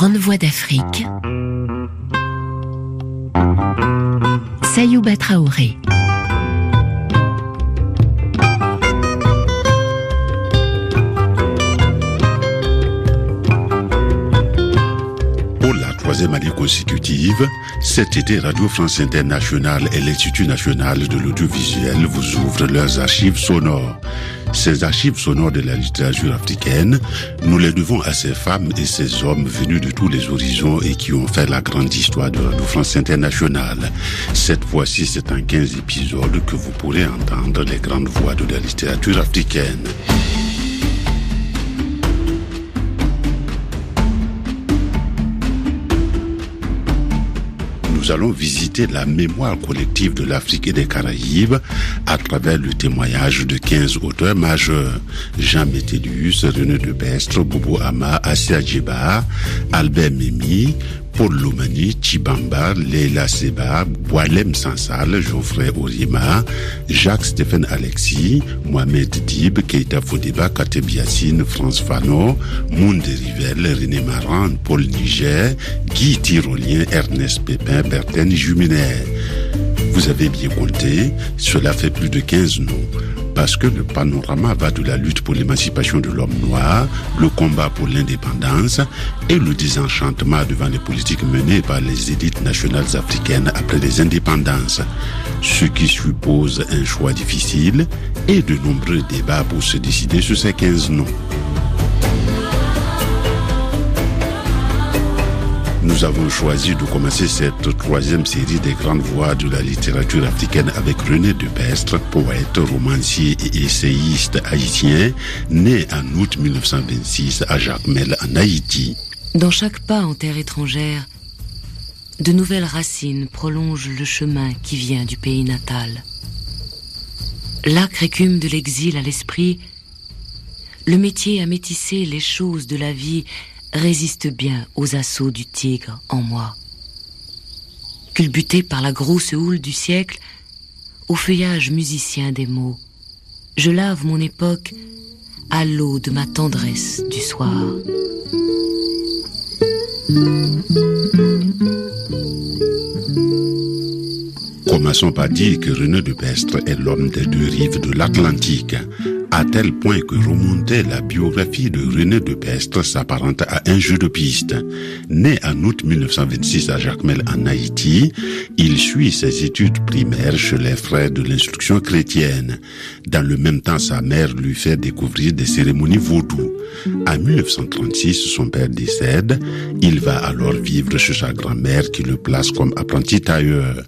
Grande voix d'Afrique. Sayouba Traoré. Pour la troisième année consécutive, cet été, Radio France Internationale et l'Institut national de l'audiovisuel vous ouvrent leurs archives sonores. Ces archives sonores de la littérature africaine, nous les devons à ces femmes et ces hommes venus de tous les horizons et qui ont fait la grande histoire de Radio France Internationale. Cette fois-ci, c'est en 15 épisodes que vous pourrez entendre les grandes voix de la littérature africaine. Nous allons visiter la mémoire collective de l'Afrique et des Caraïbes à travers le témoignage de 15 auteurs majeurs. Jean Métélius, René Debestre, Bobo Ama, Assia Djiba, Albert Mimi, Paul Loumani, Chibamba, Leila Seba, Boalem Sansal, Geoffrey Orima, Jacques-Stéphane Alexis, Mohamed Dib, Keita Fodeba, Kateb Yassine, France Fano, Monde Rivel, René Maran, Paul Niger, Guy Tyrolien, Ernest Pépin, Bertin Juminaire. Vous avez bien compté, cela fait plus de 15 noms parce que le panorama va de la lutte pour l'émancipation de l'homme noir, le combat pour l'indépendance et le désenchantement devant les politiques menées par les élites nationales africaines après les indépendances, ce qui suppose un choix difficile et de nombreux débats pour se décider sur ces 15 noms. Nous avons choisi de commencer cette troisième série des grandes voix de la littérature africaine avec René Debestre, poète, romancier et essayiste haïtien, né en août 1926 à Jacmel en Haïti. Dans chaque pas en terre étrangère, de nouvelles racines prolongent le chemin qui vient du pays natal. L'acre écume de l'exil à l'esprit, le métier à métisser les choses de la vie résiste bien aux assauts du tigre en moi. Culbuté par la grosse houle du siècle, au feuillage musicien des mots, je lave mon époque à l'eau de ma tendresse du soir. Commençons par dire que René de Pestre est l'homme des deux rives de l'Atlantique, à tel point que remonter la biographie de René de Pestre s'apparente à un jeu de piste. Né en août 1926 à Jacmel en Haïti, il suit ses études primaires chez les frères de l'instruction chrétienne. Dans le même temps, sa mère lui fait découvrir des cérémonies vaudou. En 1936, son père décède. Il va alors vivre chez sa grand-mère qui le place comme apprenti tailleur.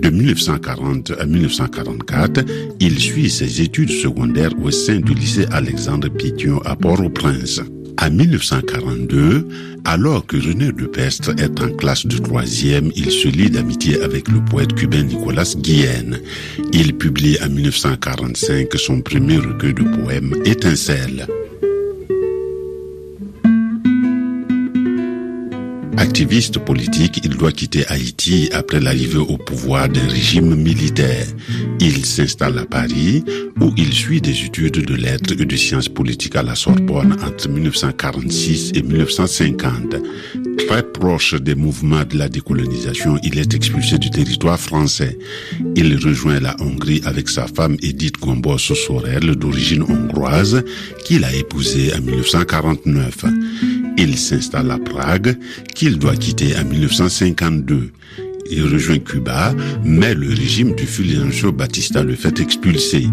De 1940 à 1944, il suit ses études secondaires au sein du lycée Alexandre Pétion à Port-au-Prince. En 1942, alors que René de Pestre est en classe de troisième, il se lie d'amitié avec le poète cubain Nicolas Guillen. Il publie en 1945 son premier recueil de poèmes, Étincelle. Activiste politique, il doit quitter Haïti après l'arrivée au pouvoir d'un régime militaire. Il s'installe à Paris où il suit des études de lettres et de sciences politiques à la Sorbonne entre 1946 et 1950. Très proche des mouvements de la décolonisation, il est expulsé du territoire français. Il rejoint la Hongrie avec sa femme Edith Gombos Sorel d'origine hongroise qu'il a épousée en 1949. Il s'installe à Prague, qu'il doit quitter en 1952. Il rejoint Cuba, mais le régime du Fulgencio Batista le fait expulser.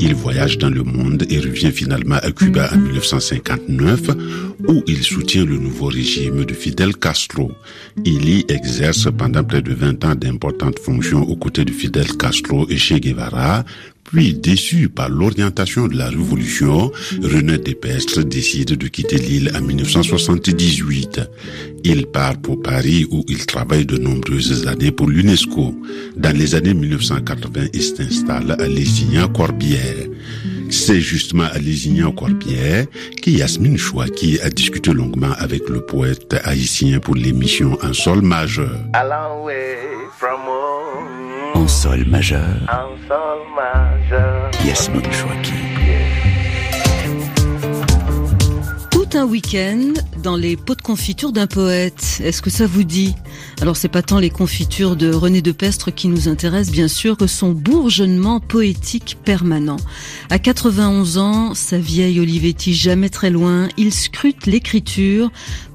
Il voyage dans le monde et revient finalement à Cuba en 1959, où il soutient le nouveau régime de Fidel Castro. Il y exerce pendant près de 20 ans d'importantes fonctions aux côtés de Fidel Castro et Che Guevara, puis, déçu par l'orientation de la révolution, René Despestre décide de quitter l'île en 1978. Il part pour Paris où il travaille de nombreuses années pour l'UNESCO. Dans les années 1980, il s'installe à Lézignan-Corbière. C'est justement à Lézignan-Corbière que Yasmine Chouaki a discuté longuement avec le poète haïtien pour l'émission En sol majeur. En sol majeur. En sol majeur. Yasmine Chouaki. Toute un week-end dans les pots de confiture d'un poète. Est-ce que ça vous dit? Alors c'est pas tant les confitures de René de Pestre qui nous intéressent bien sûr que son bourgeonnement poétique permanent. À 91 ans, sa vieille Olivetti jamais très loin, il scrute l'écriture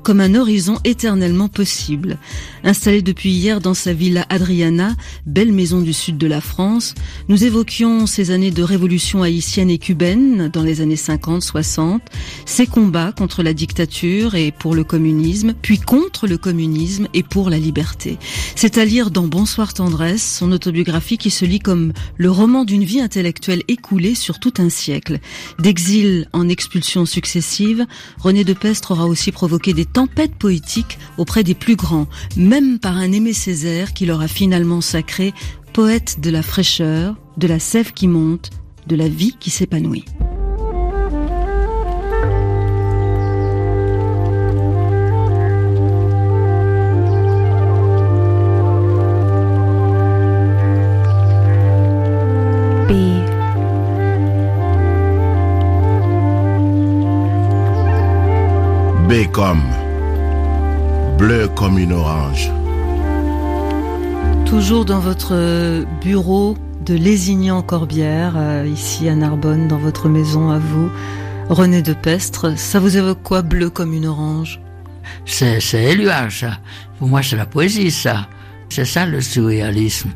comme un horizon éternellement possible. Installé depuis hier dans sa villa Adriana, belle maison du sud de la France, nous évoquions ces années de révolution haïtienne et cubaine dans les années 50-60, ses combats contre la dictature et pour le communisme, puis contre le communisme et pour la liberté. C'est à lire dans Bonsoir tendresse, son autobiographie qui se lit comme le roman d'une vie intellectuelle écoulée sur tout un siècle. D'exil en expulsion successive, René de Pestre aura aussi provoqué des tempête poétique auprès des plus grands, même par un Aimé Césaire qui leur a finalement sacré poète de la fraîcheur, de la sève qui monte, de la vie qui s'épanouit. B bleu comme une orange. Toujours dans votre bureau de Lézignan-Corbière, euh, ici à Narbonne, dans votre maison à vous, René de Pestre, ça vous évoque quoi, bleu comme une orange? C'est Éluard, ça. Pour moi, c'est la poésie, ça. C'est ça le surréalisme,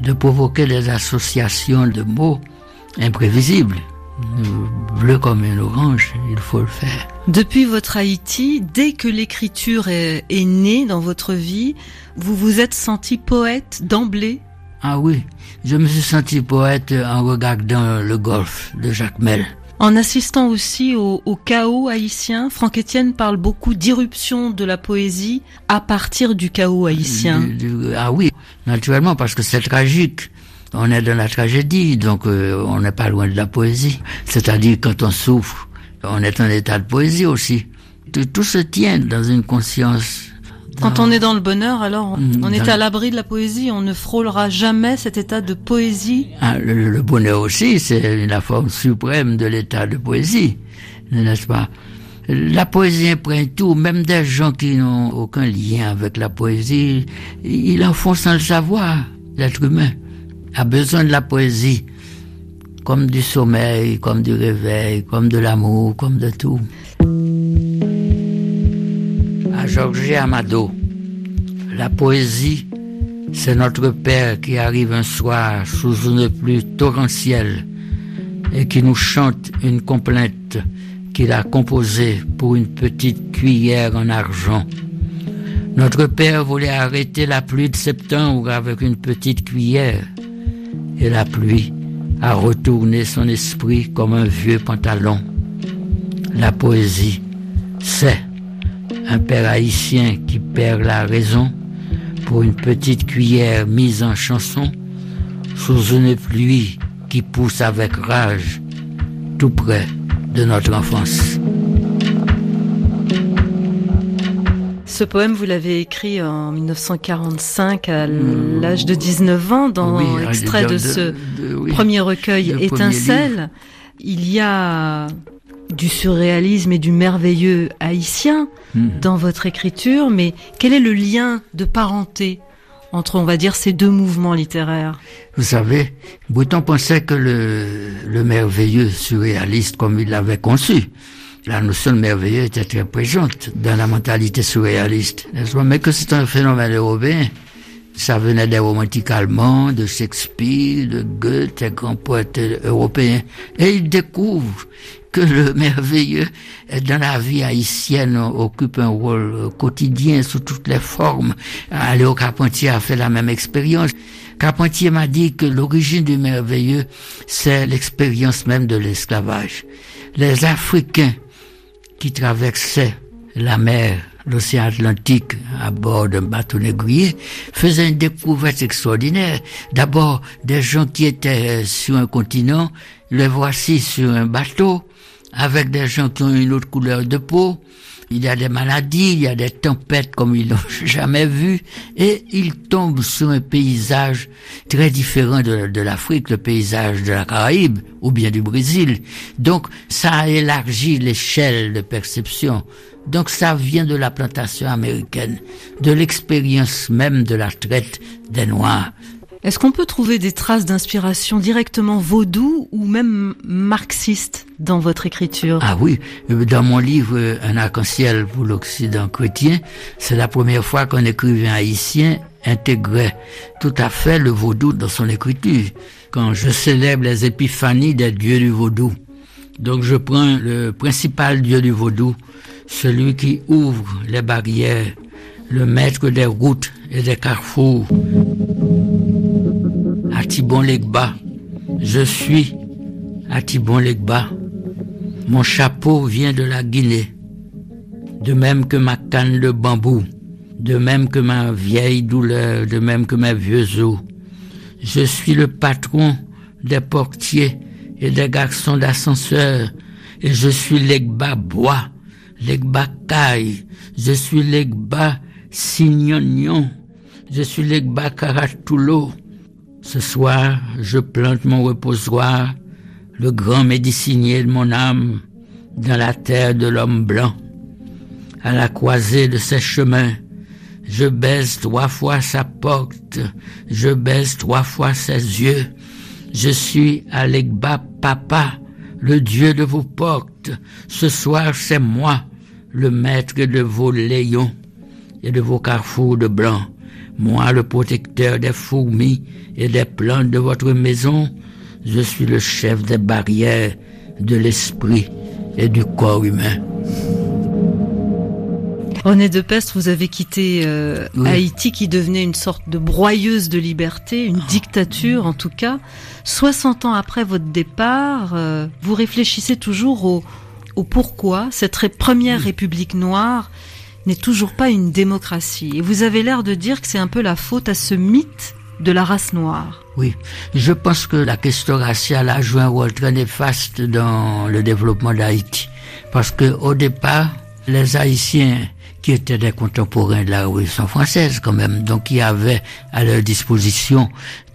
de provoquer des associations de mots imprévisibles bleu comme une orange, il faut le faire. Depuis votre Haïti, dès que l'écriture est, née dans votre vie, vous vous êtes senti poète d'emblée? Ah oui, je me suis senti poète en regardant le golf de Jacques Mel. En assistant aussi au, chaos haïtien, Franck Etienne parle beaucoup d'irruption de la poésie à partir du chaos haïtien. ah oui, naturellement, parce que c'est tragique. On est dans la tragédie, donc euh, on n'est pas loin de la poésie. C'est-à-dire quand on souffre, on est en état de poésie aussi. Tout, se tient dans une conscience. Quand on est dans le bonheur, alors on, mm, est à l'abri de la poésie, on ne frôlera jamais cet état de poésie. Ah, le, bonheur aussi, c'est la forme suprême de l'état de poésie, n'est-ce pas? La poésie imprègne tout, même des gens qui n'ont aucun lien avec la poésie, ils en font sans le savoir, l'être humain a besoin de la poésie, comme du sommeil, comme du réveil, comme de l'amour, comme de tout. À Georges Amado, la poésie, c'est notre Père qui arrive un soir sous une pluie torrentielle et qui nous chante une complainte qu'il a composée pour une petite cuillère en argent. Notre Père voulait arrêter la pluie de septembre avec une petite cuillère et la pluie a retourné son esprit comme un vieux pantalon. La poésie, c'est un père haïtien qui perd la raison pour une petite cuillère mise en chanson sous une pluie qui pousse avec rage tout près de notre enfance. Ce poème, vous l'avez écrit en 1945 à hmm. l'âge de 19 ans, dans l'extrait de, ce premier recueil Étincelle. Il y a du surréalisme et du merveilleux haïtien hmm. dans votre écriture, mais quel est le lien de parenté entre, on va dire, ces deux mouvements littéraires? Vous savez, Bouton pensait que le, le merveilleux surréaliste, comme il l'avait conçu, la notion de merveilleux était très présente dans la mentalité surréaliste, Mais que c'est un phénomène européen. Ça venait des romantiques allemands, de Shakespeare, de Goethe, des grands poètes européens. Et il découvre que le merveilleux dans la vie haïtienne occupe un rôle quotidien sous toutes les formes. Léo Carpentier a fait la même expérience. Carpentier m'a dit que l'origine du merveilleux, c'est l'expérience même de l'esclavage. Les Africains qui traversait la mer, l'océan Atlantique à bord d'un bateau négrier, faisait une découverte extraordinaire. D'abord, des gens qui étaient sur un continent, les voici sur un bateau avec des gens qui ont une autre couleur de peau. Il y a des maladies, il y a des tempêtes comme ils n'ont jamais vu, et ils tombent sur un paysage très différent de, de l'Afrique, le paysage de la Caraïbe ou bien du Brésil. Donc ça a élargi l'échelle de perception. Donc ça vient de la plantation américaine, de l'expérience même de la traite des Noirs. Est-ce qu'on peut trouver des traces d'inspiration directement vaudou ou même marxiste dans votre écriture? Ah oui, dans mon livre Un arc-en-ciel pour l'Occident chrétien, c'est la première fois qu'un écrivain haïtien intégrait tout à fait le vaudou dans son écriture. Quand je célèbre les épiphanies des dieux du vaudou, donc je prends le principal dieu du vaudou, celui qui ouvre les barrières, le maître des routes et des carrefours. Atibon Legba, je suis Atibon Legba. Mon chapeau vient de la Guinée, de même que ma canne de bambou, de même que ma vieille douleur, de même que mes vieux os. Je suis le patron des portiers et des garçons d'ascenseur, et je suis Legba Bois, Legba Caille, je suis Legba Signognon, je suis Legba Caratulo. Ce soir, je plante mon reposoir, le grand médecinier de mon âme, dans la terre de l'homme blanc. À la croisée de ses chemins, je baise trois fois sa porte, je baise trois fois ses yeux. Je suis Alegba Papa, le Dieu de vos portes. Ce soir, c'est moi, le maître de vos léons et de vos carrefours de blanc. Moi, le protecteur des fourmis et des plantes de votre maison, je suis le chef des barrières de l'esprit et du corps humain. René de Pestre, vous avez quitté euh, Haïti qui devenait une sorte de broyeuse de liberté, une dictature en tout cas. 60 ans après votre départ, euh, vous réfléchissez toujours au, au pourquoi. Cette première République noire n'est toujours pas une démocratie. Et vous avez l'air de dire que c'est un peu la faute à ce mythe de la race noire. Oui, je pense que la question raciale a joué un rôle très néfaste dans le développement d'Haïti. Parce que au départ, les Haïtiens qui étaient des contemporains de la Révolution française quand même, donc qui avaient à leur disposition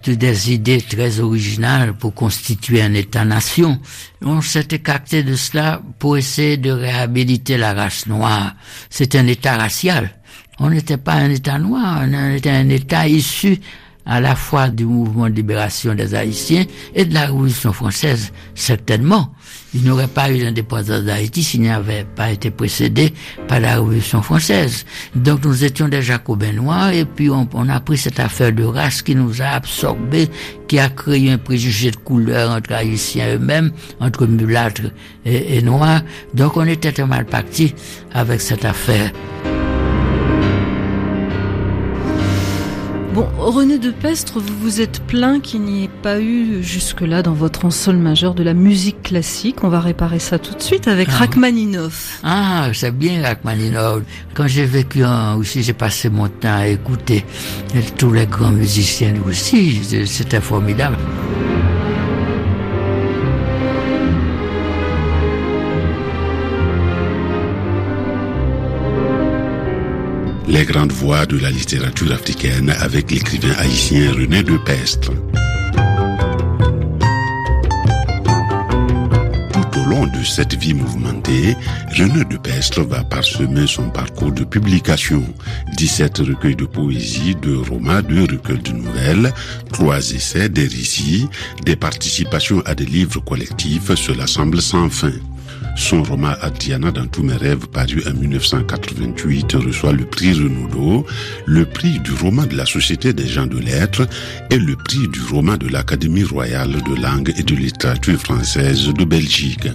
des idées très originales pour constituer un État-nation. On s'est écarté de cela pour essayer de réhabiliter la race noire. C'est un État racial. On n'était pas un État noir, on était un État issu à la fois du mouvement de libération des Haïtiens et de la Révolution française, certainement. Il n'y aurait pas eu l'indépendance d'Haïti s'il n'avait pas été précédé par la Révolution française. Donc nous étions des Jacobins noirs et puis on, a pris cette affaire de race qui nous a absorbés, qui a créé un préjugé de couleur entre Haïtiens eux-mêmes, entre mulâtres et, et noirs. Donc on était très mal parti avec cette affaire. Bon, René de Pestre, vous vous êtes plaint qu'il n'y ait pas eu jusque-là dans votre ensemble majeur de la musique classique. On va réparer ça tout de suite avec ah. Rachmaninoff. Ah, c'est bien Rachmaninoff. Quand j'ai vécu en aussi, j'ai passé mon temps à écouter tous les grands musiciens aussi. C'était formidable. Les grandes voix de la littérature africaine avec l'écrivain haïtien René de Pestre. Tout au long de cette vie mouvementée, René de Pestre va parsemer son parcours de publication. 17 recueils de poésie, deux romans, deux recueils de nouvelles, trois essais, des récits, des participations à des livres collectifs, cela semble sans fin. Son roman Adriana dans tous mes rêves, paru en 1988, reçoit le prix Renaudot, le prix du roman de la Société des gens de lettres et le prix du roman de l'Académie royale de langue et de littérature française de Belgique.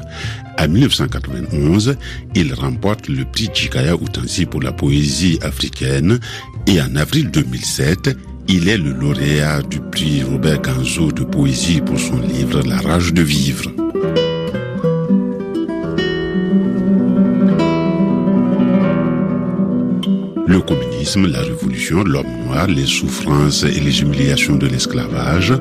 En 1991, il remporte le prix Chikaya Outansi pour la poésie africaine et en avril 2007, il est le lauréat du prix Robert Ganzo de poésie pour son livre La rage de vivre. Le communisme, la révolution, l'homme noir, les souffrances et les humiliations de l'esclavage,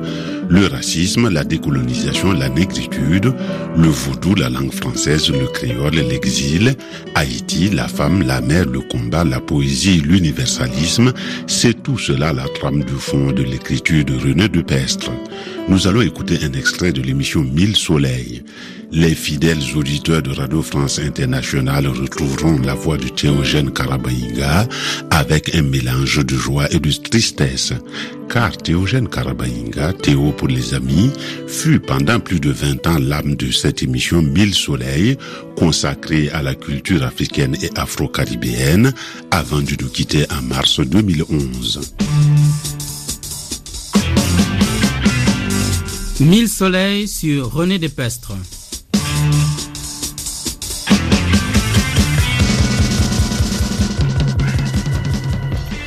le racisme, la décolonisation, la négritude, le vaudou, la langue française, le créole, l'exil, Haïti, la femme, la mère, le combat, la poésie, l'universalisme, c'est tout cela la trame du fond de l'écriture de René de Pestre. Nous allons écouter un extrait de l'émission Mille Soleils. Les fidèles auditeurs de Radio France Internationale retrouveront la voix de Théogène Karabaïnga avec un mélange de joie et de tristesse. Car Théogène Karabaïnga, Théo pour les amis, fut pendant plus de 20 ans l'âme de cette émission Mille Soleils, consacrée à la culture africaine et afro-caribéenne, avant de nous quitter en mars 2011. Mille soleils sur René Despestre.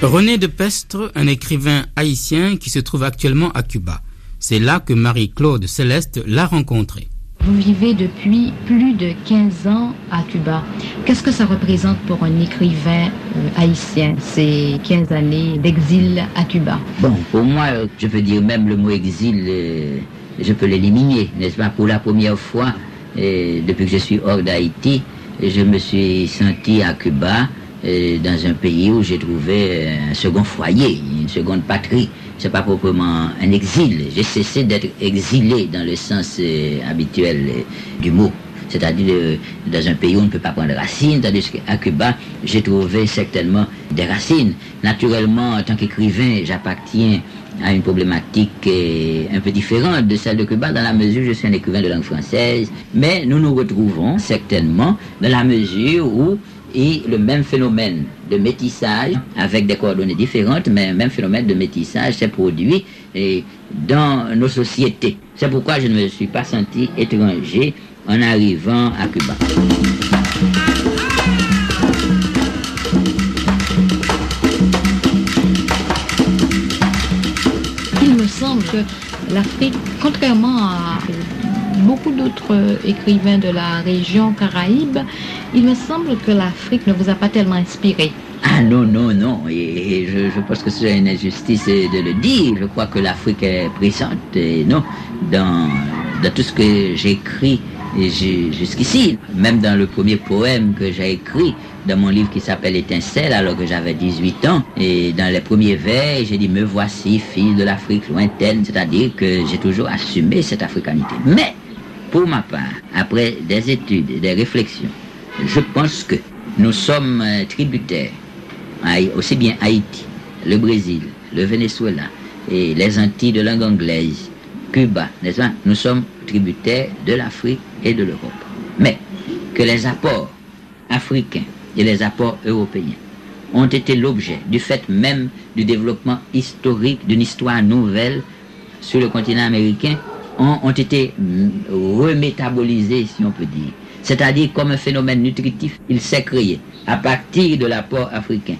René Despestre, un écrivain haïtien qui se trouve actuellement à Cuba. C'est là que Marie-Claude Céleste l'a rencontré. Vous vivez depuis plus de 15 ans à Cuba. Qu'est-ce que ça représente pour un écrivain euh, haïtien, ces 15 années d'exil à Cuba? Bon, pour moi, je peux dire même le mot exil, euh, je peux l'éliminer, n'est-ce pas? Pour la première fois, euh, depuis que je suis hors d'Haïti, je me suis senti à Cuba, dans un pays où j'ai trouvé un second foyer, une seconde patrie c'est pas proprement un exil. J'ai cessé d'être exilé dans le sens euh, habituel euh, du mot. C'est-à-dire euh, dans un pays où on ne peut pas prendre racines, tandis qu'à Cuba, j'ai trouvé certainement des racines. Naturellement, en tant qu'écrivain, j'appartiens à une problématique un peu différente de celle de Cuba, dans la mesure où je suis un écrivain de langue française, mais nous nous retrouvons certainement dans la mesure où et le même phénomène de métissage, avec des coordonnées différentes, mais le même phénomène de métissage s'est produit dans nos sociétés. C'est pourquoi je ne me suis pas senti étranger en arrivant à Cuba. Il me semble que l'Afrique, contrairement à beaucoup d'autres écrivains de la région Caraïbe, il me semble que l'Afrique ne vous a pas tellement inspiré. Ah non, non, non. Et, je, pense que c'est une injustice de le dire. Je crois que l'Afrique est présente, et non, dans, tout ce que j'écris jusqu'ici. Même dans le premier poème que j'ai écrit, dans mon livre qui s'appelle Étincelle, alors que j'avais 18 ans. Et dans les premiers vers, j'ai dit, me voici, fille de l'Afrique lointaine. C'est-à-dire que j'ai toujours assumé cette africanité. Mais, pour ma part, après des études et des réflexions, je pense que nous sommes tributaires, aussi bien Haïti, le Brésil, le Venezuela et les Antilles de langue anglaise, Cuba, n'est-ce Nous sommes tributaires de l'Afrique et de l'Europe. Mais que les apports africains et les apports européens ont été l'objet du fait même du développement historique d'une histoire nouvelle sur le continent américain, ont, ont été remétabolisés, si on peut dire, c'est-à-dire comme un phénomène nutritif, il s'est créé à partir de l'apport africain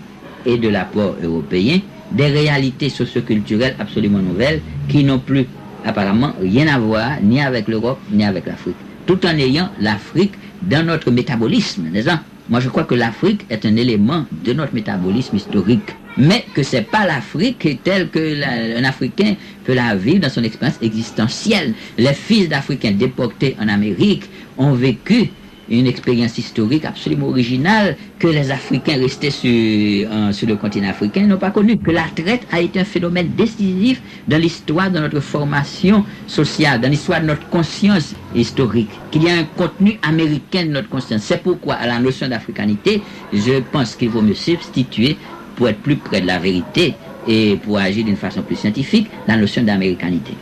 et de l'apport européen des réalités socioculturelles absolument nouvelles qui n'ont plus apparemment rien à voir ni avec l'Europe ni avec l'Afrique, tout en ayant l'Afrique dans notre métabolisme, n'est-ce Moi je crois que l'Afrique est un élément de notre métabolisme historique. Mais que c'est pas l'Afrique telle que un Africain peut la vivre dans son expérience existentielle. Les fils d'Africains déportés en Amérique ont vécu une expérience historique absolument originale que les Africains restés sur, sur le continent africain n'ont pas connu. Que la traite a été un phénomène décisif dans l'histoire de notre formation sociale, dans l'histoire de notre conscience historique. Qu'il y a un contenu américain de notre conscience. C'est pourquoi, à la notion d'africanité, je pense qu'il vaut mieux substituer pour être plus près de la vérité et pour agir d'une façon plus scientifique, la notion d'américanité.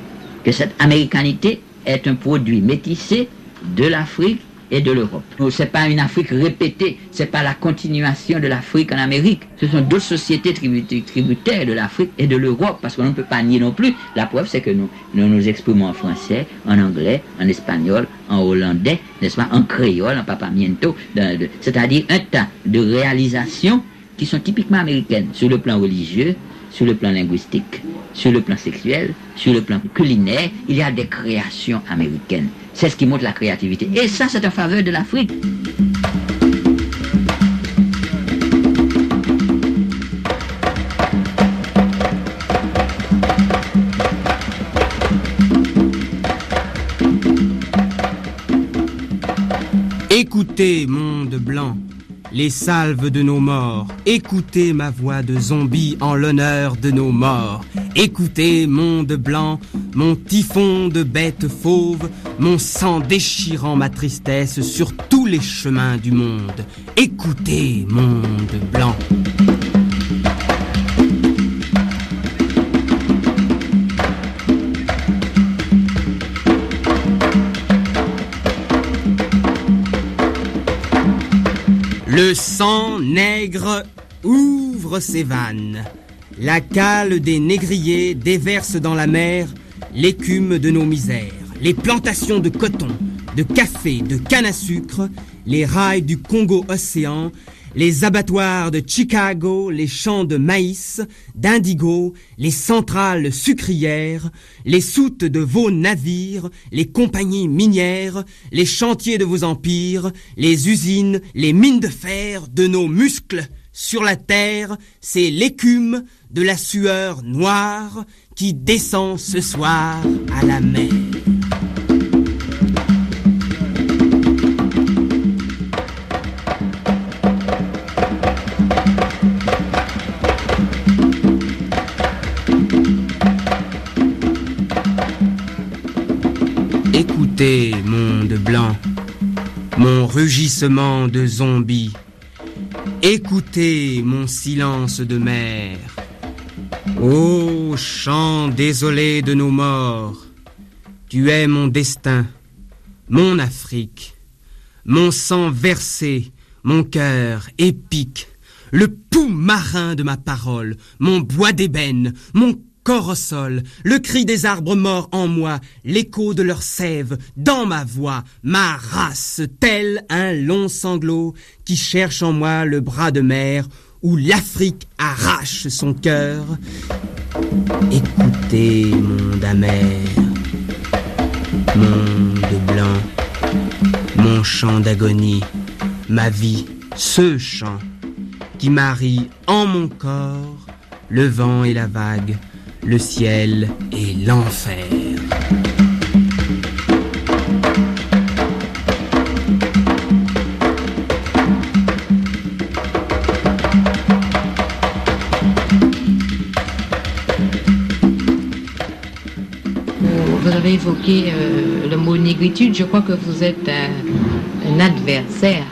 Que cette américanité est un produit métissé de l'Afrique et de l'Europe. Ce n'est pas une Afrique répétée, ce n'est pas la continuation de l'Afrique en Amérique. Ce sont d'autres sociétés tributaires de l'Afrique et de l'Europe, parce qu'on ne peut pas nier non plus. La preuve, c'est que nous, nous exprimons en français, en anglais, en espagnol, en hollandais, n'est-ce pas, en créole, en papamiento, c'est-à-dire un tas de réalisations qui sont typiquement américaines sur le plan religieux, sur le plan linguistique, sur le plan sexuel, sur le plan culinaire. Il y a des créations américaines. C'est ce qui montre la créativité. Et ça, c'est en faveur de l'Afrique. Écoutez, monde blanc, les salves de nos morts. Écoutez ma voix de zombie en l'honneur de nos morts. Écoutez, monde blanc, mon typhon de bêtes fauves, mon sang déchirant ma tristesse sur tous les chemins du monde. Écoutez, monde blanc. Le sang nègre ouvre ses vannes. La cale des négriers déverse dans la mer l'écume de nos misères. Les plantations de coton, de café, de canne à sucre, les rails du Congo-Océan, les abattoirs de Chicago, les champs de maïs, d'indigo, les centrales sucrières, les soutes de vos navires, les compagnies minières, les chantiers de vos empires, les usines, les mines de fer de nos muscles. Sur la terre, c'est l'écume de la sueur noire qui descend ce soir à la mer. Écoutez, monde blanc, mon rugissement de zombie. Écoutez mon silence de mer. Ô chant désolé de nos morts, tu es mon destin, mon Afrique, mon sang versé, mon cœur épique, le pouls marin de ma parole, mon bois d'ébène, mon corps au sol, le cri des arbres morts en moi, l'écho de leur sève dans ma voix, ma race, tel un long sanglot qui cherche en moi le bras de mer où l'Afrique arrache son cœur. Écoutez, monde amer, monde blanc, mon chant d'agonie, ma vie, ce chant qui marie en mon corps le vent et la vague, le ciel et l'enfer. Avez évoqué euh, le mot négritude. Je crois que vous êtes un, un adversaire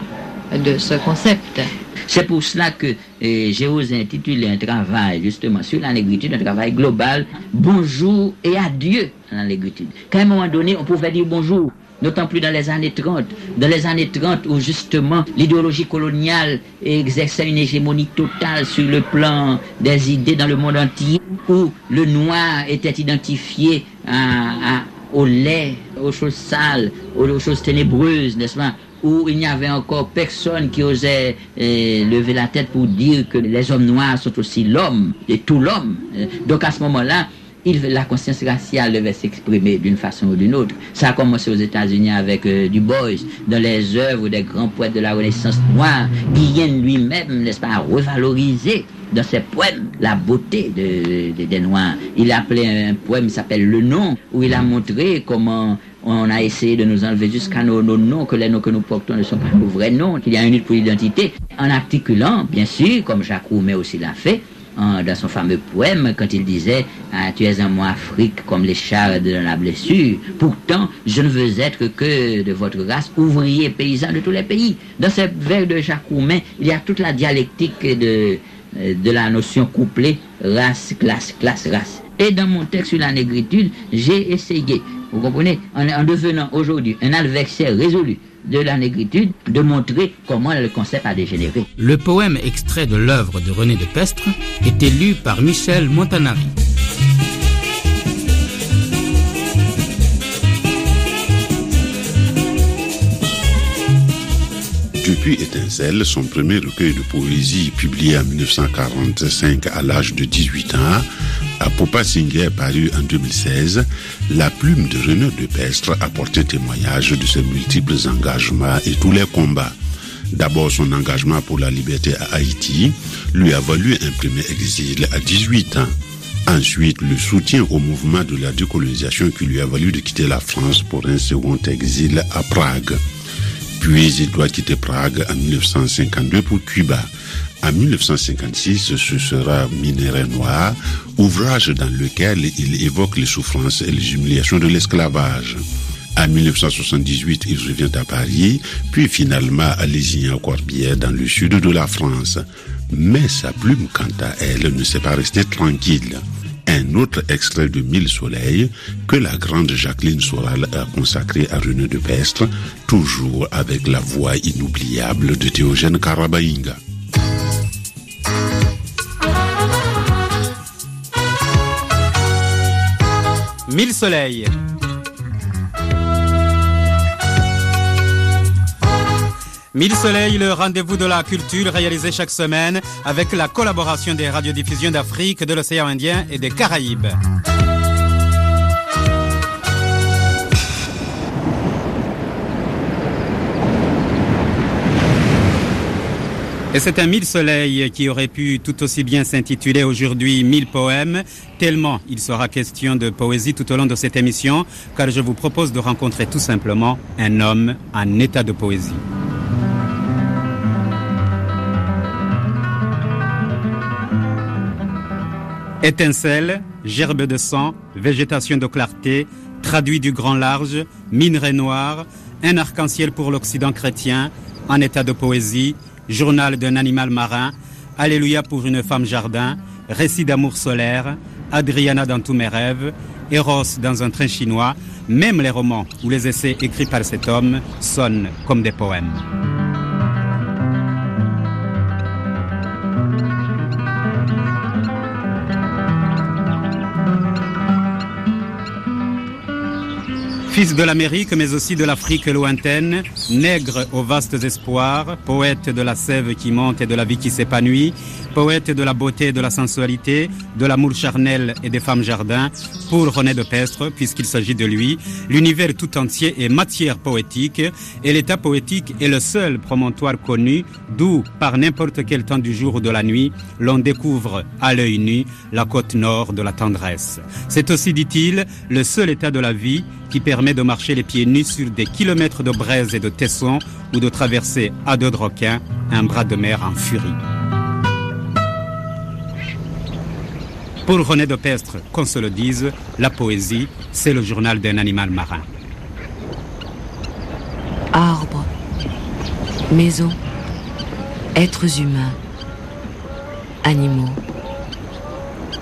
de ce concept. C'est pour cela que eh, j'ai osé intituler un travail justement sur la négritude, un travail global, bonjour et adieu à la négritude. Qu'à un moment donné, on pouvait dire bonjour, d'autant plus dans les années 30. Dans les années 30 où justement l'idéologie coloniale exerçait une hégémonie totale sur le plan des idées dans le monde entier, où le noir était identifié à, à- au lait, aux choses sales, aux choses ténébreuses, n'est-ce pas? Où il n'y avait encore personne qui osait euh, lever la tête pour dire que les hommes noirs sont aussi l'homme, et tout l'homme. Euh, Donc à ce moment-là, la conscience raciale devait s'exprimer d'une façon ou d'une autre. Ça a commencé aux États-Unis avec euh, Du Bois, dans les œuvres des grands poètes de la Renaissance noire. Guillen lui-même, n'est-ce pas, revalorisé dans ses poèmes la beauté de- de- des Noirs. Il a appelé un poème qui s'appelle Le Nom, où il a montré comment on a essayé de nous enlever jusqu'à nos, nos noms, que les noms que nous portons ne sont pas nos vrais noms, qu'il y a une lutte pour l'identité, en articulant, bien sûr, comme Jacques Roumet aussi l'a fait, en- dans son fameux poème, quand il disait Ah, Tu es un moi Afrique comme les chars de la blessure. Pourtant, je ne veux être que de votre race, ouvrier, paysan de tous les pays. Dans ce vers de Jacques Roumet, il y a toute la dialectique de, euh, de la notion couplée race, classe, classe, race. Et dans mon texte sur la négritude, j'ai essayé, vous comprenez, en, en devenant aujourd'hui un adversaire résolu de la négritude, de montrer comment le concept a dégénéré. Le poème extrait de l'œuvre de René de Pestre était lu par Michel Montanari. Depuis Étincelle, son premier recueil de poésie publié en 1945 à l'âge de 18 ans, à Popa Singer paru en 2016, la plume de René de Pestre a porté témoignage de ses multiples engagements et tous les combats. D'abord, son engagement pour la liberté à Haïti lui a valu un premier exil à 18 ans. Ensuite, le soutien au mouvement de la décolonisation qui lui a valu de quitter la France pour un second exil à Prague. Puis il doit quitter Prague en 1952 pour Cuba. En 1956, ce sera Minerai Noir, ouvrage dans lequel il évoque les souffrances et les humiliations de l'esclavage. En 1978, il revient à Paris, puis finalement à Lézignan-Corbière dans le sud de la France. Mais sa plume, quant à elle, ne s'est pas restée tranquille. Un autre extrait de Mille Soleils que la grande Jacqueline Soral a consacré à René de Pestre, toujours avec la voix inoubliable de Théogène Karabaïnga. Mille soleils. Mille soleils, le rendez-vous de la culture réalisé chaque semaine avec la collaboration des radiodiffusions d'Afrique, de l'océan Indien et des Caraïbes. Et c'est un mille soleils qui aurait pu tout aussi bien s'intituler aujourd'hui Mille poèmes, tellement il sera question de poésie tout au long de cette émission, car je vous propose de rencontrer tout simplement un homme en état de poésie. Étincelle, gerbe de sang, végétation de clarté, traduit du grand large, minerai noir, un arc-en-ciel pour l'Occident chrétien, en état de poésie, journal d'un animal marin, Alléluia pour une femme jardin, récit d'amour solaire, Adriana dans tous mes rêves, Eros dans un train chinois, même les romans ou les essais écrits par cet homme sonnent comme des poèmes. Fils de l'Amérique, mais aussi de l'Afrique lointaine, nègre aux vastes espoirs, poète de la sève qui monte et de la vie qui s'épanouit, poète de la beauté et de la sensualité, de l'amour charnel et des femmes jardins, pour René de Pestre, puisqu'il s'agit de lui, l'univers tout entier est matière poétique, et l'état poétique est le seul promontoire connu, d'où, par n'importe quel temps du jour ou de la nuit, l'on découvre à l'œil nu la côte nord de la tendresse. C'est aussi, dit-il, le seul état de la vie qui permet de marcher les pieds nus sur des kilomètres de braises et de tessons ou de traverser à deux de requins un bras de mer en furie. Pour René de Pestre, qu'on se le dise, la poésie, c'est le journal d'un animal marin. Arbres, maisons, êtres humains, animaux,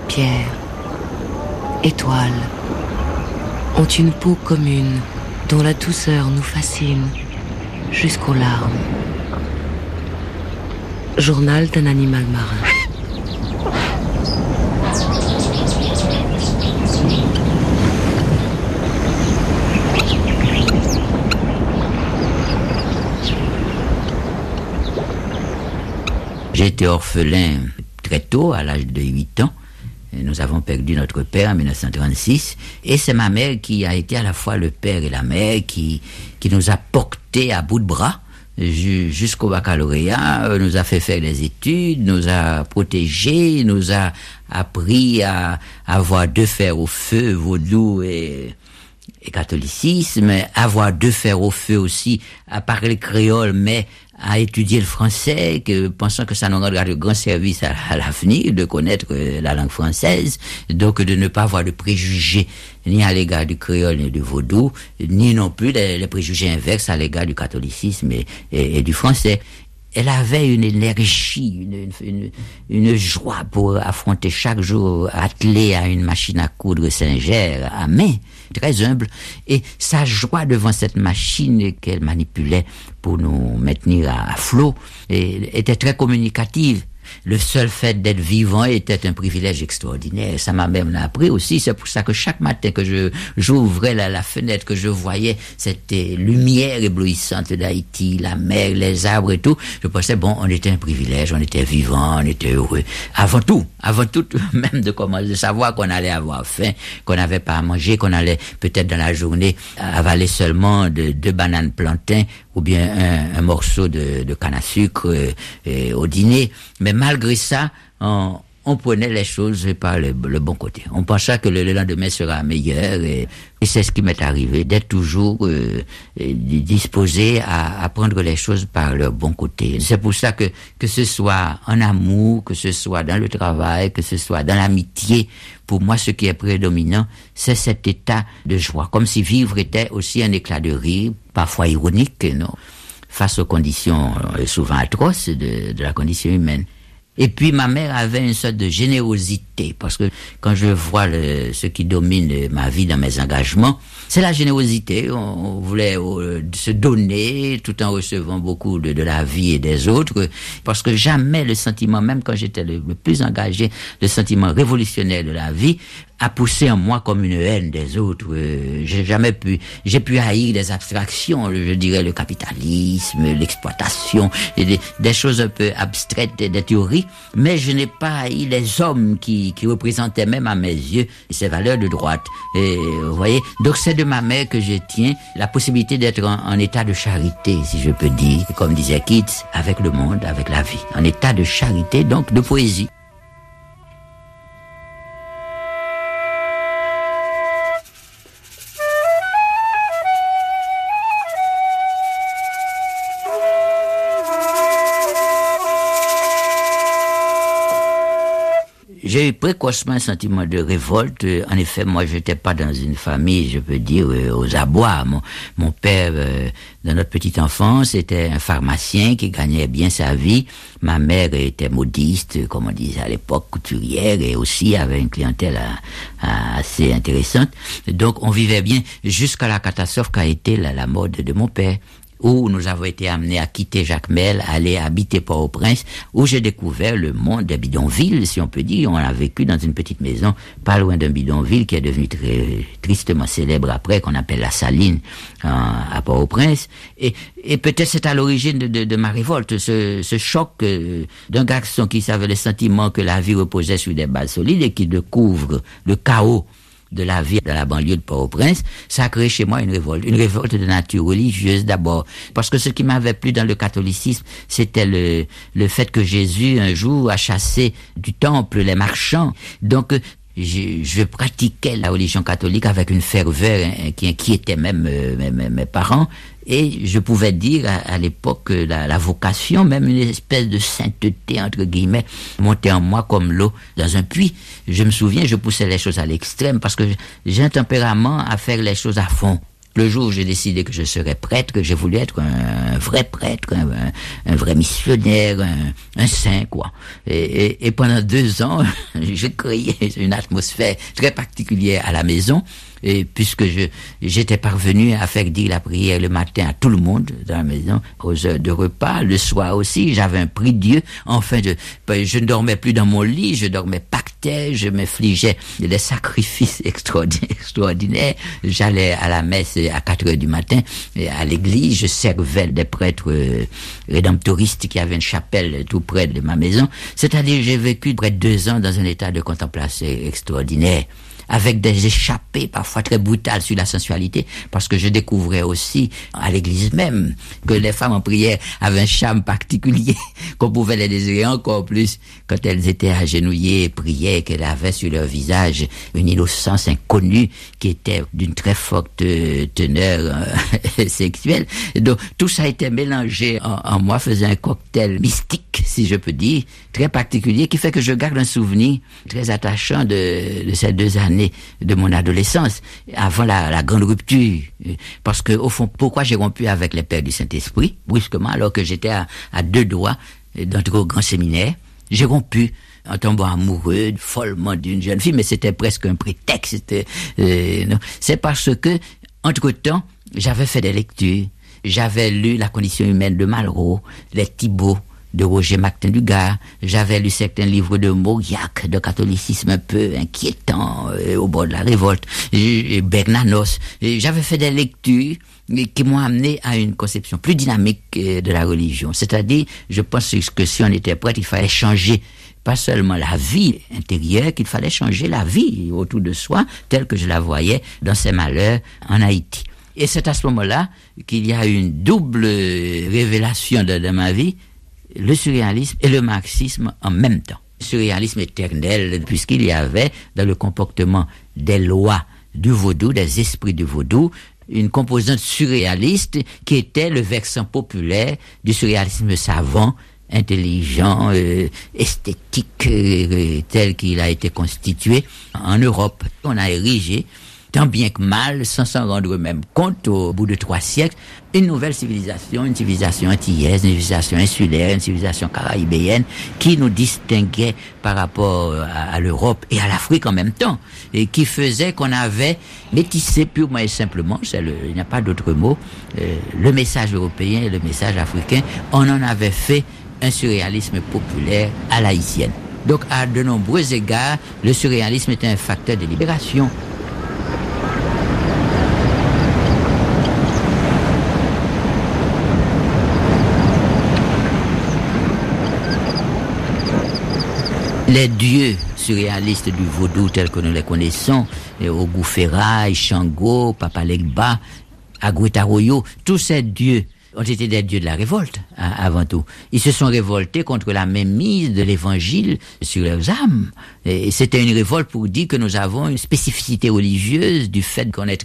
pierres, étoiles, ont une peau commune dont la douceur nous fascine jusqu'aux larmes. Journal d'un animal marin. Été orphelin très tôt, à l'âge de 8 ans. Nous avons perdu notre père en 1936 et c'est ma mère qui a été à la fois le père et la mère qui, qui nous a portés à bout de bras jusqu'au baccalauréat, euh, nous a fait faire des études, nous a protégés, nous a appris à, avoir deux fers au feu, vaudou et, et catholicisme, avoir deux fers au feu aussi, à parler créole, mais à étudier le français, que, pensant que ça nous rendra de grand service à, l'avenir, de connaître euh, la langue française, donc de ne pas avoir de préjugés ni à l'égard du créole ni du vaudou, ni non plus les, préjugés inverses à l'égard du catholicisme et, du français elle avait une énergie, une, une, joie pour affronter chaque jour, attelée à une machine à coudre Singer à main, très humble, et sa joie devant cette machine qu'elle manipulait pour nous maintenir à, flot était très communicative. Le seul fait d'être vivant était un privilège extraordinaire. Ça m'a même appris aussi. C'est pour ça que chaque matin que je j'ouvrais la, la, fenêtre, que je voyais cette lumière éblouissante d'Haïti, la mer, les arbres et tout, je pensais bon, on était un privilège, on était vivant, on était heureux. Avant tout, avant tout, même de commencer, de savoir qu'on allait avoir faim, qu'on n'avait pas à manger, qu'on allait peut-être dans la journée avaler seulement deux bananes plantains ou bien un, morceau de, canne à sucre euh, au dîner. Mais malgré ça, on, on prenait les choses par le, bon côté. On pensait que le, lendemain sera meilleur et, c'est ce qui m'est arrivé, d'être toujours euh, disposé à, à, prendre les choses par leur bon côté. C'est pour ça que que ce soit en amour, que ce soit dans le travail, que ce soit dans l'amitié, pour moi, ce qui est prédominant, c'est cet état de joie, comme si vivre était aussi un éclat de rire, parfois ironique, non, face aux conditions euh, souvent atroces de, de la condition humaine. Et puis ma mère avait une sorte de générosité, parce que quand je vois le, ce qui domine ma vie dans mes engagements, c'est la générosité. On, voulait euh, se donner tout en recevant beaucoup de, de, la vie et des autres, parce que jamais le sentiment, même quand j'étais le, plus engagé, le sentiment révolutionnaire de la vie, a poussé en moi comme une haine des autres. Euh, j'ai jamais pu, j'ai pu haïr des abstractions, je dirais le capitalisme, l'exploitation, des, des, choses un peu abstraites, des théories, mais je n'ai pas haï les hommes qui, qui représentaient même à mes yeux ces valeurs de droite. Et, vous voyez, donc c'est de ma mère que je tiens la possibilité d'être en, en, état de charité, si je peux dire, comme disait Keats, avec le monde, avec la vie. En état de charité, donc de poésie. J'ai précocement un sentiment de révolte. En effet, moi, j'étais pas dans une famille, je peux dire, euh, aux abois. Mon, père, euh, dans notre petite enfance, était un pharmacien qui gagnait bien sa vie. Ma mère était modiste, comme on disait à l'époque, couturière, et aussi avait une clientèle euh, assez intéressante. Donc, on vivait bien jusqu'à la catastrophe qu'a été la, la mode de mon père où nous avons été amenés à quitter Jacmel, aller habiter Port-au-Prince, où j'ai découvert le monde des bidonvilles, si on peut dire. On a vécu dans une petite maison, pas loin d'un bidonville qui est devenu très tristement célèbre après, qu'on appelle la Saline à Port-au-Prince. Et, et peut-être c'est à l'origine de, de, ma révolte, ce, ce choc euh, d'un garçon qui savait le sentiment que la vie reposait sur des bases solides et qui découvre le chaos de la vie de la banlieue de Port-au-Prince, ça a créé chez moi une révolte. Une révolte de nature religieuse d'abord. Parce que ce qui m'avait plu dans le catholicisme, c'était le, le fait que Jésus, un jour, a chassé du temple les marchands. Donc, je, je, pratiquais la religion catholique avec une ferveur hein, qui inquiétait même euh, mes, parents. Et je pouvais dire à, l'époque la, la, vocation, même une espèce de sainteté, entre guillemets, montait en moi comme l'eau dans un puits. Je me souviens, je poussais les choses à l'extrême parce que j'ai un tempérament à faire les choses à fond. Le jour où j'ai décidé que je serais prêtre, que j'ai voulu être un, vrai prêtre, un, vrai missionnaire, un, saint, quoi. Et, et, pendant deux ans, j'ai créé une atmosphère très particulière à la maison et puisque je j'étais parvenu à faire dire la prière le matin à tout le monde dans la maison, aux heures de repas, le soir aussi, j'avais un prix Dieu. Enfin, je, ben, je ne dormais plus dans mon lit, je dormais pactais, je m'infligeais des sacrifices extraordinaires. J'allais à la messe à 4 heures du matin, et à l'église, je servais des prêtres euh, rédemptoristes qui avaient une chapelle tout près de ma maison. C'est-à-dire, j'ai vécu près de deux ans dans un état de contemplation extraordinaire avec des échappées parfois très brutales sur la sensualité, parce que je découvrais aussi à l'église même que les femmes en prière avaient un charme particulier, qu'on pouvait les désirer encore plus quand elles étaient agenouillées et priaient, qu'elles avaient sur leur visage une innocence inconnue qui était d'une très forte teneur euh, sexuelle. Donc tout ça été mélangé en, moi, faisait un cocktail mystique, si je peux dire, très particulier, qui fait que je garde un souvenir très attachant de, de ces deux années de mon adolescence, avant la, grande rupture. Parce que, au fond, pourquoi j'ai rompu avec les pères du Saint-Esprit, brusquement, alors que j'étais à, deux doigts d'entrer au grand séminaire, j'ai rompu en tombant amoureux follement d'une jeune fille, mais c'était presque un prétexte. Euh, c'est parce que, entre-temps, j'avais fait des lectures. J'avais lu La condition humaine de Malraux, Les Thibauts, de Roger Martin Dugard. J'avais lu certains livres de Mauriac, de catholicisme un peu inquiétant, euh, au bord de la révolte, et Bernanos. J'avais fait des lectures qui m'ont amené à une conception plus dynamique euh, de la religion. C'est-à-dire, je pense que si on était prêt, il fallait changer pas seulement la vie intérieure, qu'il fallait changer la vie autour de soi, telle que je la voyais dans ces malheurs en Haïti. Et c'est à ce moment-là qu'il y a une double révélation de ma vie le surréalisme et le marxisme en même temps. Surréalisme éternel, puisqu'il y avait dans le comportement des lois du vaudou, des esprits du vaudou, une composante surréaliste qui était le versant populaire du surréalisme savant, intelligent, euh, esthétique, euh, tel qu'il a été constitué en Europe. On a érigé tant bien que mal, sans s'en rendre même compte au bout de trois siècles, une nouvelle civilisation, une civilisation antillaise, une civilisation insulaire, une civilisation caraïbéenne, qui nous distinguait par rapport à, l'Europe et à l'Afrique en même temps, et qui faisait qu'on avait métissé purement et simplement, il n'y a pas d'autre mot, euh, le message européen et le message africain, on en avait fait un surréalisme populaire à l'haïtienne. Donc, à de nombreux égards, le surréalisme est un facteur de libération. Les dieux surréalistes du vaudou tels que nous les connaissons, Ogufera, Shango, Papalegba, Agüetaroyo, tous ces dieux ont été des dieux de la révolte, hein, avant tout. Ils se sont révoltés contre la mise de l'évangile sur leurs âmes. Et c'était une révolte pour dire que nous avons une spécificité religieuse du fait qu'on est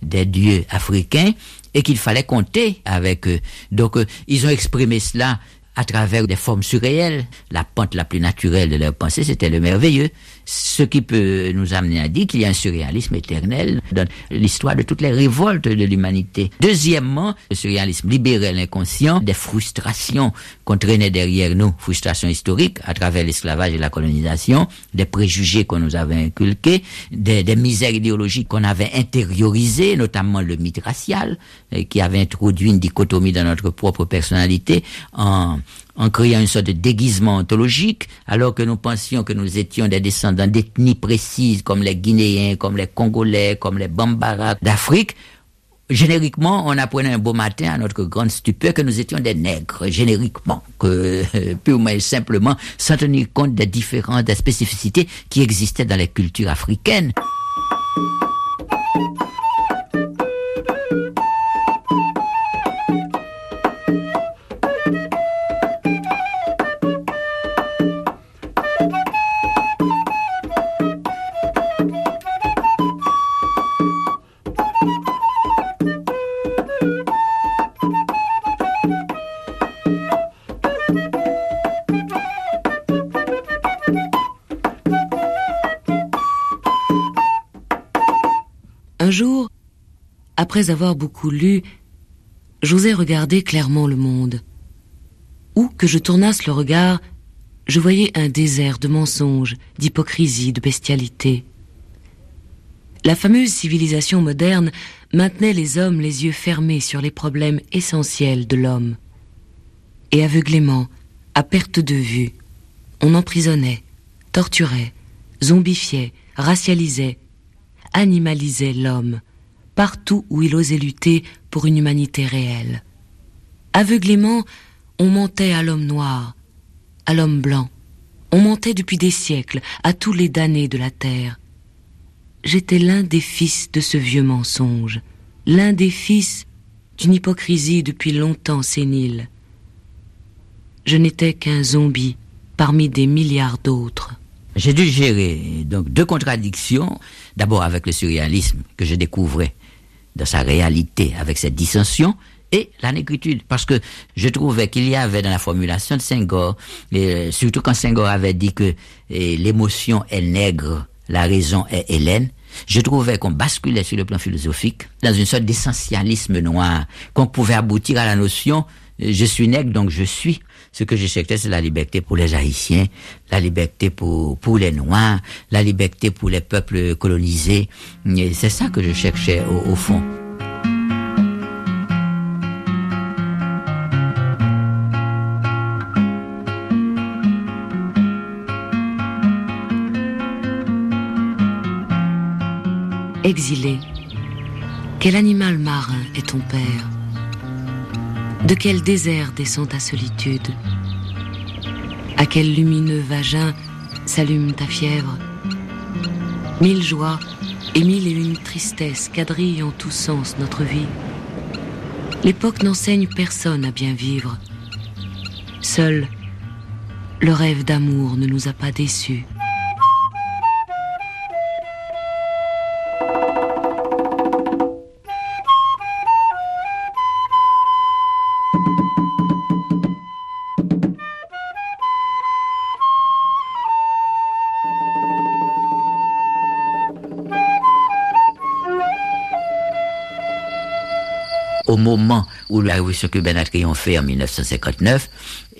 des dieux africains et qu'il fallait compter avec eux. Donc, euh, ils ont exprimé cela à travers des formes surréelles. La pente la plus naturelle de leur pensée, c'était le merveilleux. Ce qui peut nous amener à dire qu'il y a un surréalisme éternel dans l'histoire de toutes les révoltes de l'humanité. Deuxièmement, le surréalisme libérait l'inconscient des frustrations qu'on traînait derrière nous, frustrations historiques à travers l'esclavage et la colonisation, des préjugés qu'on nous avait inculqués, des, des misères idéologiques qu'on avait intériorisées, notamment le mythe racial, euh, qui avait introduit une dichotomie dans notre propre personnalité en en créant une sorte de déguisement ontologique, alors que nous pensions que nous étions des descendants d'ethnies précises, comme les Guinéens, comme les Congolais, comme les Bambara d'Afrique. Génériquement, on apprenait un beau matin à notre grande stupeur que nous étions des nègres, génériquement, que purement et simplement, sans tenir compte des différences, des spécificités qui existaient dans les cultures africaines. Après avoir beaucoup lu, j'osais regarder clairement le monde. Où que je tournasse le regard, je voyais un désert de mensonges, d'hypocrisie, de bestialité. La fameuse civilisation moderne maintenait les hommes les yeux fermés sur les problèmes essentiels de l'homme. Et aveuglément, à perte de vue, on emprisonnait, torturait, zombifiait, racialisait, animalisait l'homme, partout où il osait lutter pour une humanité réelle. Aveuglément, on montait à l'homme noir, à l'homme blanc. On montait depuis des siècles à tous les damnés de la terre. J'étais l'un des fils de ce vieux mensonge, l'un des fils d'une hypocrisie depuis longtemps sénile. Je n'étais qu'un zombie parmi des milliards d'autres. J'ai dû gérer donc deux contradictions, d'abord avec le surréalisme que je découvrais de sa réalité avec cette dissension et la négritude. Parce que je trouvais qu'il y avait dans la formulation de Senghor, euh, surtout quand Senghor avait dit que l'émotion est nègre, la raison est hélène, je trouvais qu'on basculait sur le plan philosophique dans une sorte d'essentialisme noir, qu'on pouvait aboutir à la notion euh, je suis nègre donc je suis. Ce que je cherchais, c'est la liberté pour les Haïtiens, la liberté pour, les Noirs, la liberté pour les peuples colonisés. C'est ça que je cherchais au fond. Exilé, quel animal marin est ton père? De quel désert descend ta solitude? À quel lumineux vagin s'allume ta fièvre? Mille joies et mille et une tristesses quadrillent en tous sens notre vie. L'époque n'enseigne personne à bien vivre. Seul, Le rêve d'amour ne nous a pas déçus. Au moment où la révolution cubaine a triomphé en 1959,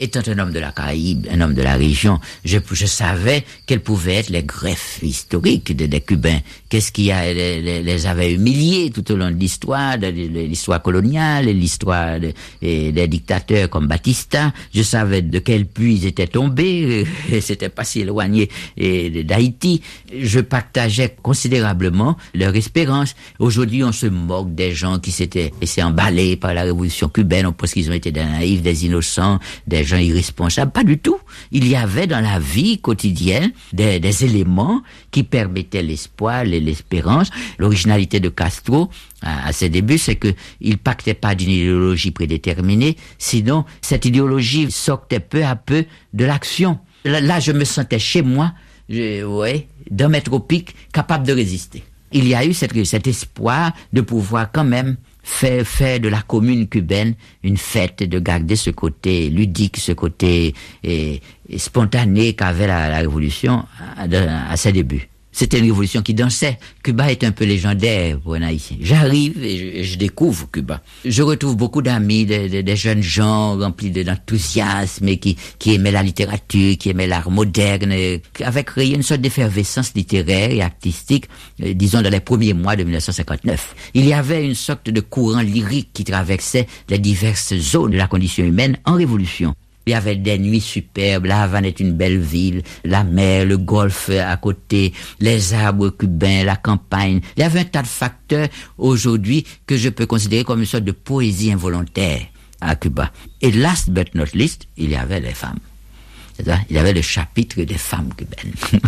étant un homme de la Caraïbe, un homme de la région, je, je savais quelles pouvaient être les greffes historiques des, des Cubains. Qu'est-ce qui a, les, les, avait humiliés tout au long de l'histoire, de, l'histoire coloniale, l'histoire des dictateurs comme Batista. Je savais de quel puits ils étaient tombés, c'était pas si éloigné d'Haïti. Je partageais considérablement leur espérance. Aujourd'hui, on se moque des gens qui s'étaient laissés emballés par la révolution cubaine. On pense qu'ils ont été des naïfs, des innocents, des gens irresponsables. Pas du tout. Il y avait dans la vie quotidienne des, éléments qui permettaient l'espoir, l'espérance. L'originalité de Castro, à, ses débuts, c'est que il pactait pas d'une idéologie prédéterminée, sinon cette idéologie sortait peu à peu de l'action. Là, je me sentais chez moi, je, ouais, mes tropiques, capable de résister. Il y a eu cet espoir de pouvoir quand même fait, fait de la commune cubaine une fête, de garder ce côté ludique, ce côté et, spontané qu'avait la, révolution à ses débuts. C'était une révolution qui dansait. Cuba est un peu légendaire pour un haïtien. J'arrive et je, découvre Cuba. Je retrouve beaucoup d'amis, des, jeunes gens remplis d'enthousiasme et qui, qui aimaient la littérature, qui aimaient l'art moderne, avec créé une sorte d'effervescence littéraire et artistique, euh, disons dans les premiers mois de 1959. Il y avait une sorte de courant lyrique qui traversait les diverses zones de la condition humaine en révolution. Il y avait des nuits superbes, la Havane est une belle ville, la mer, le golfe à côté, les arbres cubains, la campagne. Il y avait un tas de facteurs aujourd'hui que je peux considérer comme une sorte de poésie involontaire à Cuba. Et last but not least, il y avait les femmes. Il y avait le chapitre des femmes cubaines.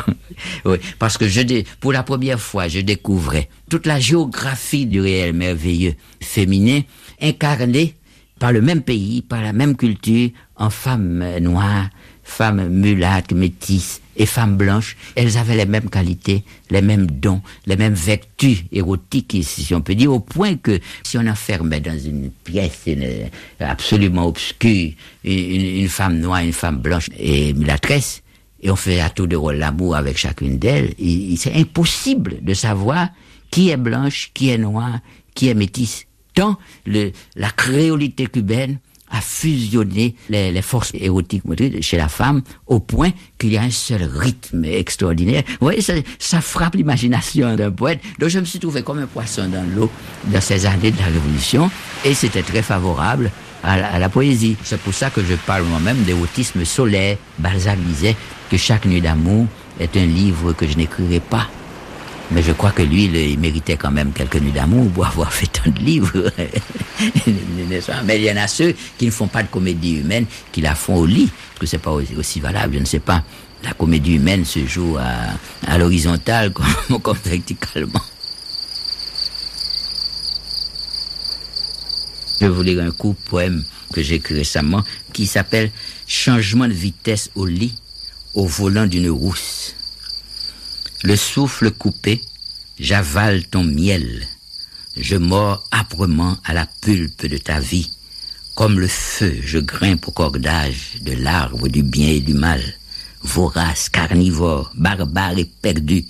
oui, parce que je, pour la première fois, je découvrais toute la géographie du réel merveilleux féminin incarné par le même pays, par la même culture, en femmes noires, femmes mulattes, métisses et femmes blanches, elles avaient les mêmes qualités, les mêmes dons, les mêmes vertus érotiques, si on peut dire, au point que si on enfermait dans une pièce absolument obscure une, femme noire, une femme blanche et mulatresse, et on fait à tour de rôle l'amour avec chacune d'elles, c'est impossible de savoir qui est blanche, qui est noire, qui est métisse tant le, la créolité cubaine a fusionné les, les forces érotiques chez la femme au point qu'il y a un seul rythme extraordinaire. Vous voyez, ça, ça frappe l'imagination d'un poète. Donc je me suis trouvé comme un poisson dans l'eau dans ces années de la Révolution et c'était très favorable à la, à la poésie. C'est pour ça que je parle moi-même d'érotisme solaire. Balzac disait que chaque nuit d'amour est un livre que je n'écrirai pas. Mais je crois que lui, il, méritait quand même quelques nuits d'amour pour avoir fait tant de livres. Mais il y en a ceux qui ne font pas de comédie humaine, qui la font au lit, parce que c'est pas aussi, valable, je ne sais pas. La comédie humaine se joue à, l'horizontale comme, comme verticalement. Je lire un court poème que j'ai écrit récemment qui s'appelle Changement de vitesse au lit au volant d'une rousse le souffle coupé, j'avale ton miel, je mords âprement à la pulpe de ta vie, comme le feu, je grimpe au cordage de l'arbre du bien et du mal, vorace, carnivore, barbare et perdu,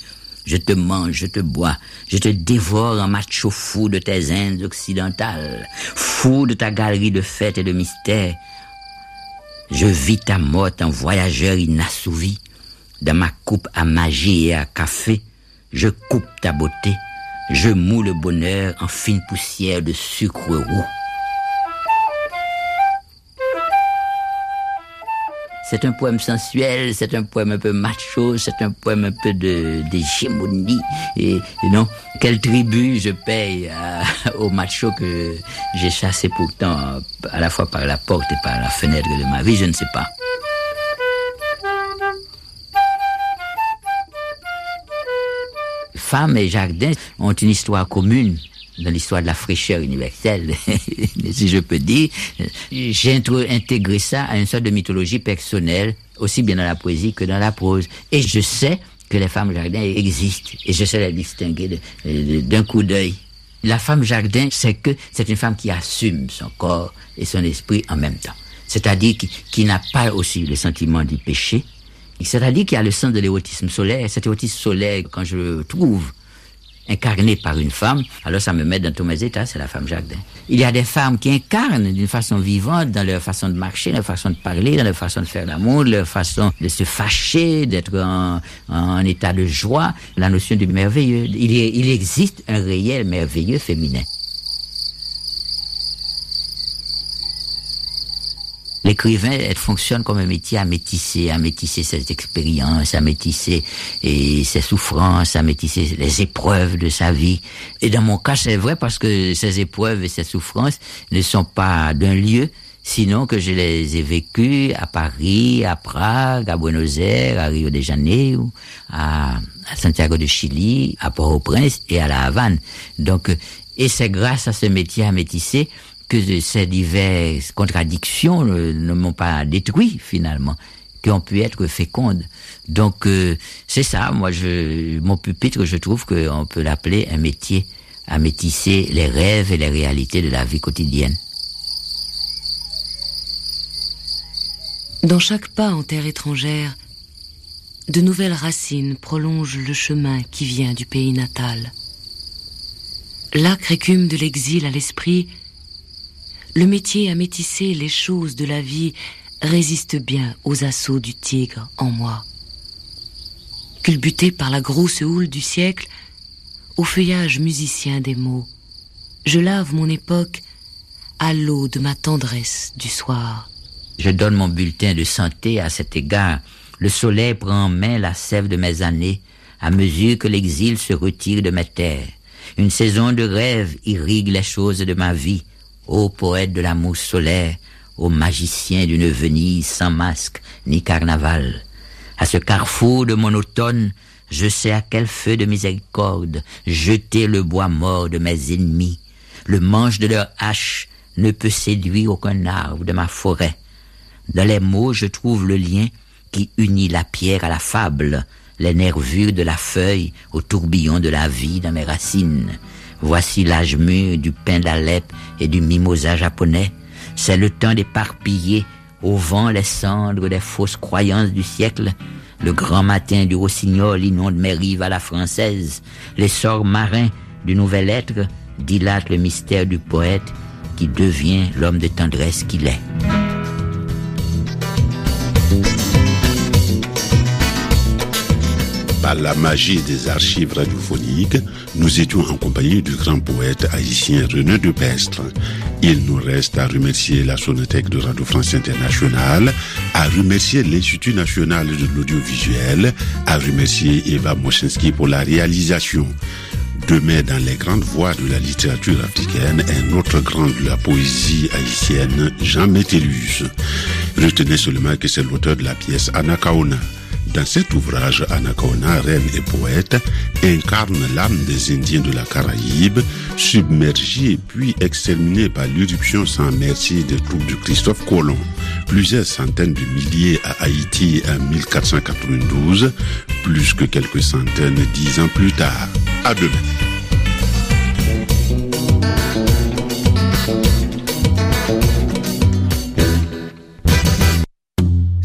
je te mange, je te bois, je te dévore en macho fou de tes Indes occidentales, fou de ta galerie de fêtes et de mystères. Je vis ta mort en voyageur inassouvi, dans ma coupe à magie et à café, je coupe ta beauté, je moule le bonheur en fine poussière de sucre roux. C'est un poème sensuel, c'est un poème un peu macho, c'est un poème un peu de d'hégémonie. Et, non, quelle tribu je paye aux machos que j'ai chassé pourtant à la fois par la porte et par la fenêtre de ma vie, je ne sais pas. Femmes et jardins ont une histoire commune dans l'histoire de la fraîcheur universelle, si je peux dire. J'ai intégré ça à une sorte de mythologie personnelle, aussi bien dans la poésie que dans la prose. Et je sais que les femmes jardin existent, et je sais les distinguer d'un coup d'œil. La femme jardin, c'est que c'est une femme qui assume son corps et son esprit en même temps. C'est-à-dire qui, qui n'a pas aussi le sentiment du péché. C'est-à-dire qu'il y a le sens de l'érotisme solaire. Cet érotisme solaire, quand je le trouve incarné par une femme, alors ça me met dans tous mes états, c'est la femme jardin. Il y a des femmes qui incarnent d'une façon vivante dans leur façon de marcher, leur façon de parler, dans leur façon de faire l'amour, leur façon de se fâcher, d'être en, état de joie, la notion du merveilleux. Il, il existe un réel merveilleux féminin. L'écrivain, elle fonctionne comme un métier à métisser, à métisser ses expériences, à métisser et ses souffrances, à métisser les épreuves de sa vie. Et dans mon cas, c'est vrai parce que ces épreuves et ces souffrances ne sont pas d'un lieu, sinon que je les ai vécues à Paris, à Prague, à Buenos Aires, à Rio de Janeiro, à, à Santiago de Chili, à Port-au-Prince et à La Havane. Donc, et c'est grâce à ce métier à métisser que ces diverses contradictions ne, m'ont pas détruit finalement, qui ont pu être fécondes. Donc euh, c'est ça, moi je, mon pupitre, je trouve qu'on peut l'appeler un métier à métisser les rêves et les réalités de la vie quotidienne. Dans chaque pas en terre étrangère, de nouvelles racines prolongent le chemin qui vient du pays natal. L'acre écume de l'exil à l'esprit le métier à métisser les choses de la vie résiste bien aux assauts du tigre en moi. Culbuté par la grosse houle du siècle, au feuillage musicien des mots, je lave mon époque à l'eau de ma tendresse du soir. Je donne mon bulletin de santé à cet égard. Le soleil prend en main la sève de mes années à mesure que l'exil se retire de mes terres. Une saison de rêve irrigue les choses de ma vie ô poète de la mousse solaire, ô magicien d'une Venise sans masque ni carnaval. À ce carrefour de mon automne, je sais à quel feu de miséricorde jeter le bois mort de mes ennemis. Le manche de leur hache ne peut séduire aucun arbre de ma forêt. Dans les mots, je trouve le lien qui unit la pierre à la fable, les nervures de la feuille au tourbillon de la vie dans mes racines. Voici l'âge mûr du pain d'Alep et du mimosa japonais. C'est le temps d'éparpiller au vent les cendres des fausses croyances du siècle. Le grand matin du rossignol inonde mes rives à la française. Les sorts marins du nouvel être dilatent le mystère du poète qui devient l'homme de tendresse qu'il est. La magie des archives radiophoniques, nous étions en compagnie du grand poète haïtien René de Pestre. Il nous reste à remercier la Sonothèque de Radio France Internationale, à remercier l'Institut national de l'audiovisuel, à remercier Eva Moschinsky pour la réalisation. Demain, dans les grandes voix de la littérature africaine, un autre grand de la poésie haïtienne, Jean Métellus. Retenez seulement que c'est l'auteur de la pièce Anakaona. Dans cet ouvrage, Anacaona, reine et poète, incarne l'âme des Indiens de la Caraïbe, submergés puis exterminés par l'éruption sans merci des troupes de Christophe Colomb. Plusieurs centaines de milliers à Haïti en 1492, plus que quelques centaines dix ans plus tard. À demain.